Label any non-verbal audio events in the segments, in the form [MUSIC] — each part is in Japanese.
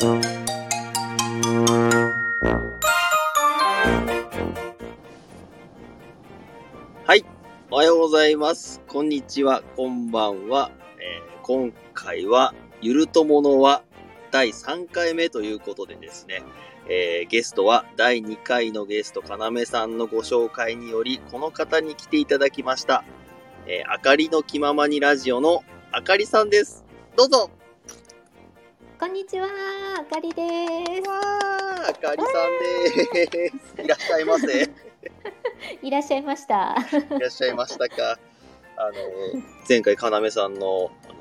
はい。おはようございます。こんにちは。こんばんは。えー今回は、ゆるとものは第3回目ということでですね、えーゲストは第2回のゲスト、かなめさんのご紹介により、この方に来ていただきました。えーあかりの気ままにラジオのあかりさんです。どうぞこんにちは、あかりです。わーあかりさんです。いらっしゃいませ。い [LAUGHS] いらっしゃいました。らっしゃいましたか？あの、前回かなめさんの、あの、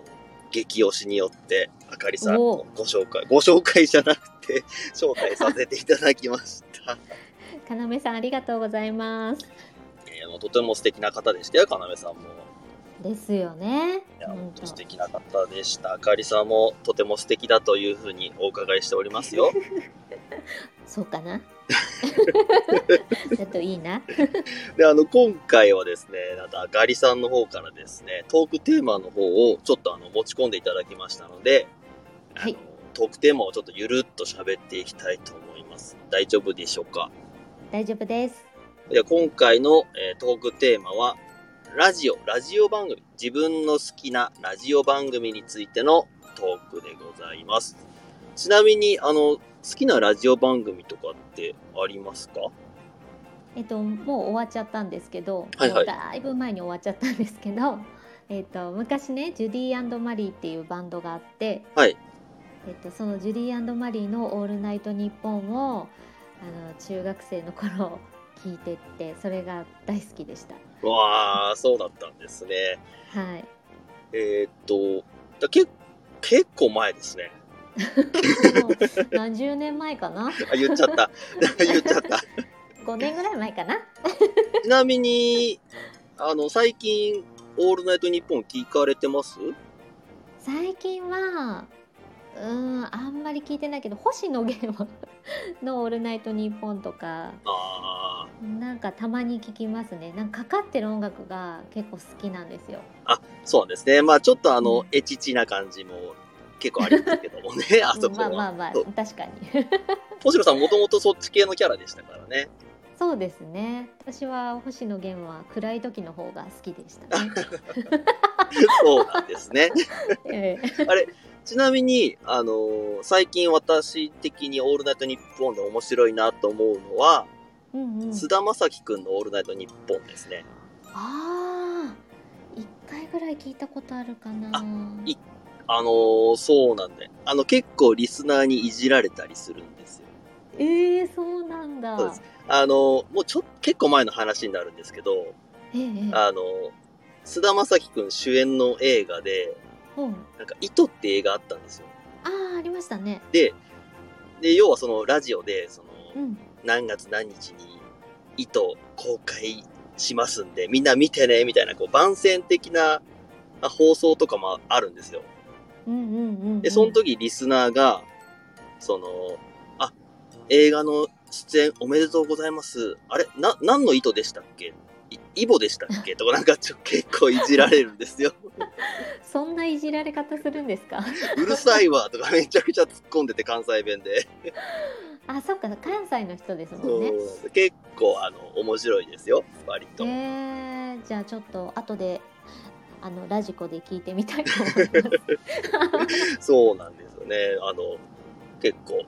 激推しによって、あかりさんご紹介、ご紹介じゃなくて、招待させていただきました。[LAUGHS] かなめさん、ありがとうございます。えーもうとても素敵な方でしたよ、かなめさんも。ですよね。いや、本本当当素敵な方でした。あかりさんもとても素敵だというふうにお伺いしておりますよ。[LAUGHS] そうかな？[LAUGHS] だといいな？で、あの、今回はですね、なんとあかりさんの方からですね、トークテーマの方をちょっとあの、持ち込んでいただきましたので、はいトークテーマをちょっとゆるっと喋っていきたいと思います。大丈夫でしょうか？大丈夫です。では今回の、えートークテーマは、ラジオ、ラジオ番組、自分の好きなラジオ番組についてのトークでございます。ちなみに、あの、好きなラジオ番組とかってありますか？えっと、もう終わっちゃったんですけど、はいはいだいぶ前に終わっちゃったんですけど。[LAUGHS] えっと、昔ね、ジュディーマリーっていうバンドがあって。はい。えっと、そのジュディーマリーのオールナイトニッポンを。あの、中学生の頃、聞いてって、それが大好きでした。わー、そうだったんですね。はい。えーっと、だけ結構前ですね。何十年前かな？あ、言っちゃった。[LAUGHS] 言っちゃった。5年ぐらい前かな？ちなみに、あの、最近、オールナイトニッポン聞かれてます？最近はうーんあんまり聞いてないけど星野源は [LAUGHS] の「オールナイトニッポン」とかあなんかたまに聞きますね。なんかかかってる音楽が結構好きなんですよ。あ、そうですね。まあちょっとあの、うん。エチチな感じも結構ありますけどもね、[LAUGHS] あそこは。まあまあまあ確かに。[LAUGHS] 星野さんもともとそっち系のキャラでしたからね。そうですね。私は星野源は暗い時の方が好きでしたね、そうなんですね。ええ。あれ、ちなみに、あのー最近私的にオールナイトニッポンで面白いなと思うのは、うんうん。菅田将暉くんのオールナイトニッポンですね。ああ一回ぐらい聞いたことあるかな。あいあのーそうなんで、あの結構リスナーにいじられたりするんですよ。えー、そうなんだ。そうです。あのーもうちょっと結構前の話になるんですけど、ええええ。あのー菅田将暉くん主演の映画で、うんなんか、糸って映画あったんですよ。ああありましたねで、で、要はそのラジオで、その、うん何月何日に糸公開しますんで、みんな見てね、みたいな、こう、番宣的なあ放送とかもあるんですよ。うんうんうんうんで、その時リスナーが、その、あ、映画の出演おめでとうございます。あれな、何の糸でしたっけいイボでしたっけ？とかなんかちょ結構いじられるんですよ。[LAUGHS] そんないじられ方するんですか？[LAUGHS] うるさいわとかめちゃくちゃ突っ込んでて関西弁で。[LAUGHS] あそっか関西の人ですもんね結構あの面白いですよ、割と。えー、じゃあちょっと後であのラジコで聞いてみたいと思いますそうなんですよね。あの、結構。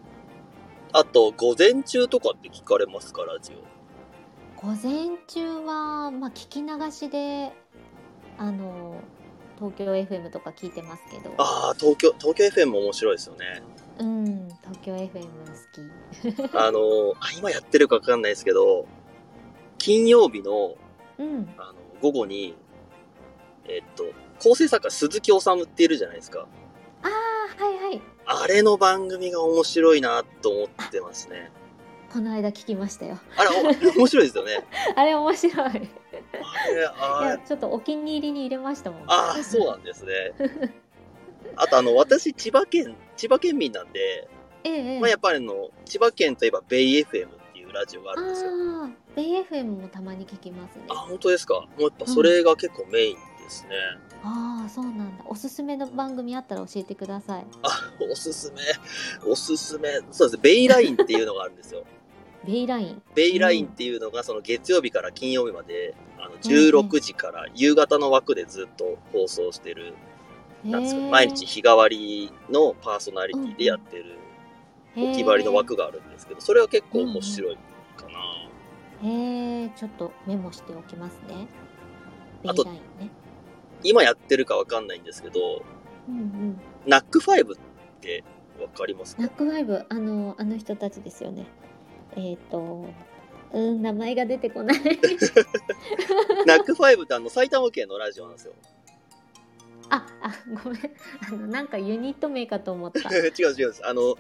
あと、午前中とかって聞かれますか、ラジオ。午前中はまあ聞き流しであの東京 FM とか聞いてますけどああ、東京、東京 FM も面白いですよね。うん東京 FM 好 [LAUGHS] あの、あ今やってるかわかんないですけど、金曜日のきうんあの午後に、えっと、構成作家鈴木治っているじゃないですか。ああはいはいあれの番組が面白いなと思ってますね。この間聞きましたよあれ、お面白いですよね。[LAUGHS] あれ面白いいあれ、ちょっとお気に入りに入れましたもんあー、そうなんですね。あと、あの、私、千葉県、千葉県民なんで、ええええまあ、やっぱりあの、千葉県といえば、ベイ FM っていうラジオがあるんですよ。ベイ FM もたまに聞きますね。あ、本当ですか？もうやっぱそれが結構メインですね。あああそうなんだおすすめの番組あったら教えてくださいあ、おすすめ、おすすめ、そうですね、ベイラインっていうのがあるんですよ。ベイライン。ベイラインっていうのが、その月曜日から金曜日まで、あの、16時から夕方の枠でずっと放送してる、なんですか、毎日日替わりのパーソナリティでやってる、お決まりの枠があるんですけど、それは結構面白いかな。へえちょっとメモしておきますね。あとね。今やってるかわかんないんですけど、うんうん。 NACK5 ってわかりますか？ NACK5 あのあの人たちですよねえっ、とうん名前が出てこない NACK5 ってあの、埼玉県のラジオなんですよ。ああごめんあのなんかユニット名かと思った [LAUGHS] 違う違うんです。あの、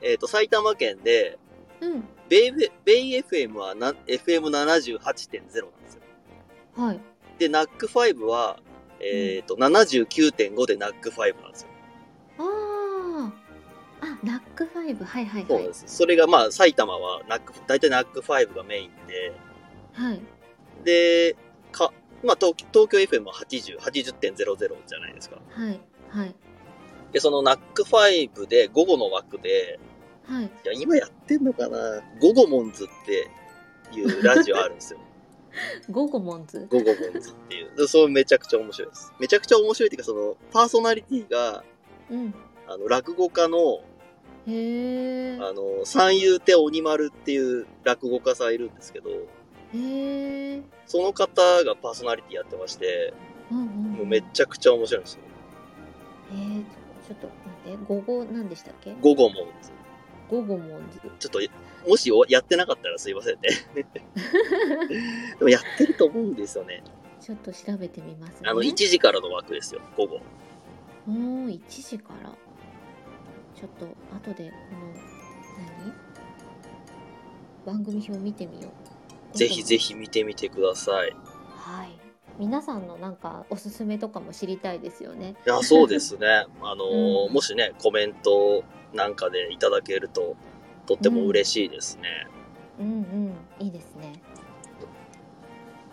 えっ、と、埼玉県で、うんベイベイ FM はな FM78.0 なんですよ。はいで、 NACK5は、えっ、と、79.5で NACK5なんですよ。ナックファイブはいはいはいそうです。それがまあ、埼玉はナック、大体 NACK5がメインで、はいで、か、まあ、東東京 FM は80、80.00じゃないですか。はいはいで、その NACK5で午後の枠で、はいいや、今やってんのかな？ゴゴモンズっていうラジオあるんですよ。[LAUGHS] ゴゴモンズ？ゴゴモンズっていう。でそれめちゃくちゃ面白いです。めちゃくちゃ面白いっていうか、その、パーソナリティが、うんあの、落語家の、へえあの、三遊亭鬼丸っていう落語家さんいるんですけど、へえその方がパーソナリティやってまして、うんうんもうめちゃくちゃ面白いんですよ。えー、ちょっと待って、ゴゴなんでしたっけ？ゴゴモンズ。ゴゴモンズ。ちょっと、もしおやってなかったらすいませんね。[LAUGHS] でもやってると思うんですよね。ちょっと調べてみますね。あの、1時からの枠ですよ、午後。おー、1時から。ちょっと、後で、この、何？番組表見てみよう。ぜひぜひ。ひ見てみてください。いはい。皆さんのなんかおすすめとかも知りたいですよね。や、そうですね。[LAUGHS] あのーうんもしね、コメントなんかでいただけると、とっても嬉しいですね。うんうん、いいですね。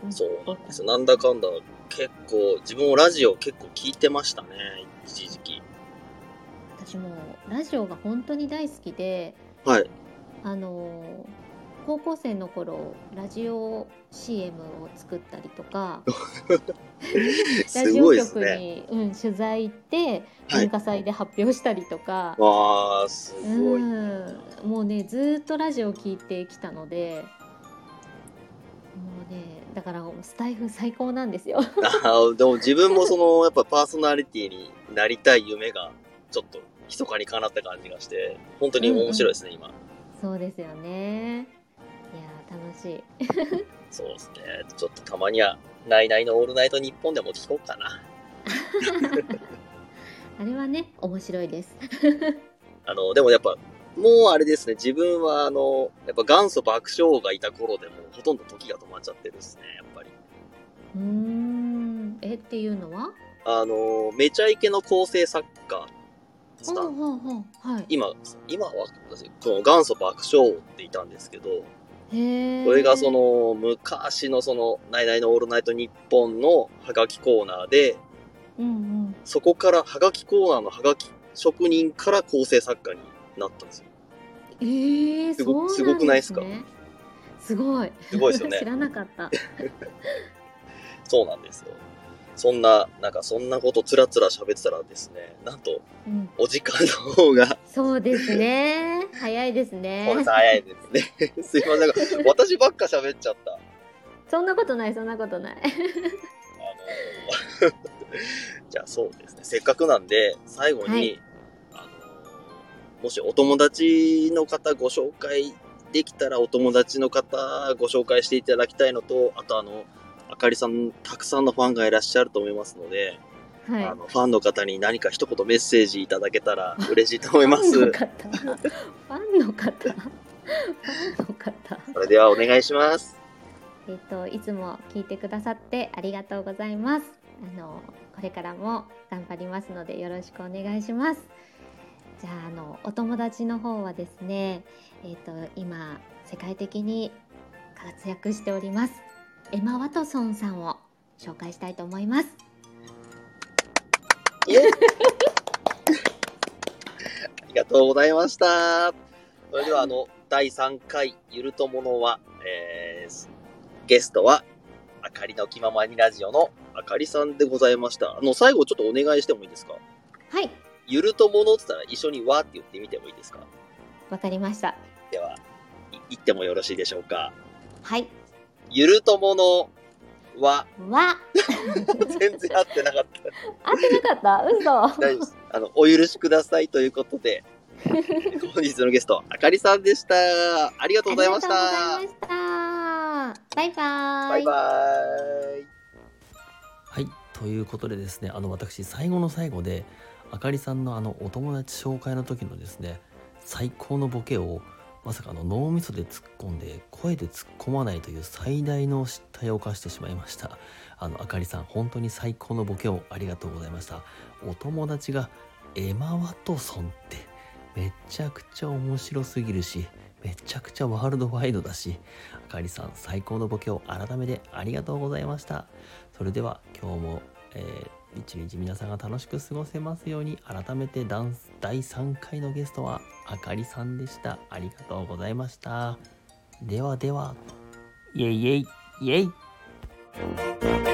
んそうなんですよ。なんだかんだ、結構、自分もラジオ結構聞いてましたね、一時期。私もラジオが本当に大好きで、はい。あのー高校生の頃ラジオ CM を作ったりとか [LAUGHS] ラすジオ局ごいですね。に、うん、取材行ってはい文化祭で発表したりとか、わー、すごい。うん、もうねずーっとラジオ聞いてきたのでもうねだからスタイフ最高なんですよ。[LAUGHS] あーでも自分もその、やっぱパーソナリティになりたい夢が、ちょっと、密かに叶った感じがして、本当に面白いですね、今。そうですよね。いやー楽しい。[LAUGHS] そうですね。ちょっとたまには、ナイナイのオールナイトニッポンでも聞こうかな。あれはね面白いです。あの、でもやっぱ、もうあれですね、自分はあの、やっぱ元祖爆笑王がいた頃でもほとんど時が止まっちゃってるですね、やっぱり。うーんえっていうのは？あの、めちゃイケの構成作家さん、ほうほうほうはい。今、今は、この元祖爆笑王っていたんですけど、へえ。これがその、昔のその、ナイナイのオールナイトニッポンのハガキコーナーで、うんうん。そこからハガキコーナーのハガキ職人から構成作家になったんですよ。ええすごす、ね、すごくないですか？すごい。すごいですよね [LAUGHS] 知らなかった。[LAUGHS] そうなんですよ。そんな、なんかそんなことつらつら喋ってたらですね、なんと、うん。お時間の方が、そうですね。早いですねこ。れ早いですね。[LAUGHS] すいません。私ばっか喋っちゃった。あそんなことない、そんなことない。の [LAUGHS] じゃあそうですね。せっかくなんで、最後に、はいあのもしお友達の方ご紹介できたら、お友達の方ご紹介していただきたいのと、あとあの、あかりさん、たくさんのファンがいらっしゃると思いますので、はい。あの、ファンの方に何か一言メッセージいただけたら嬉しいと思います。ファンの方。ファンの方。ファンの方。それではお願いします。えっと、いつも聞いてくださってありがとうございます。あの、これからも頑張りますのでよろしくお願いします。じゃあ、あの、お友達の方はですね、えっと、今、世界的に活躍しております。エマ・ワトソンさんを紹介したいと思います。[LAUGHS] ありがとうございました。それでは、あの、第3回、ゆるとものは、えー、ゲストは、あかりの気ままにラジオのあかりさんでございました。あの、最後ちょっとお願いしてもいいですか？はいゆるとものって言ったら一緒にわーって言ってみてもいいですか？わかりましたでは、い言ってもよろしいでしょうか？はいゆるとものは、わ全然合ってなかった。合ってなかった？嘘大丈夫です。あの、お許しくださいということで、[LAUGHS] 本日のゲスト、あかりさんでした。ありがとうございました。ありがとうございましたバイバーイバイバーイ。はい、ということでですね、あの私最後の最後であかりさんのあのお友達紹介の時のですね、最高のボケをまさかの脳みそで突っ込んで声で突っ込まないという最大の失態を犯してしまいました。あのあかりさん本当に最高のボケをありがとうございました。お友達がエマ・ワトソンってめちゃくちゃ面白すぎるし。めちゃくちゃワールドワイドだし、あかりさん最高のボケを改めてありがとうございました。それでは今日も、えー一日皆さんが楽しく過ごせますように改めてダンス第3回のゲストはあかりさんでした。ありがとうございました。ではでは。イエイイエイイエイ。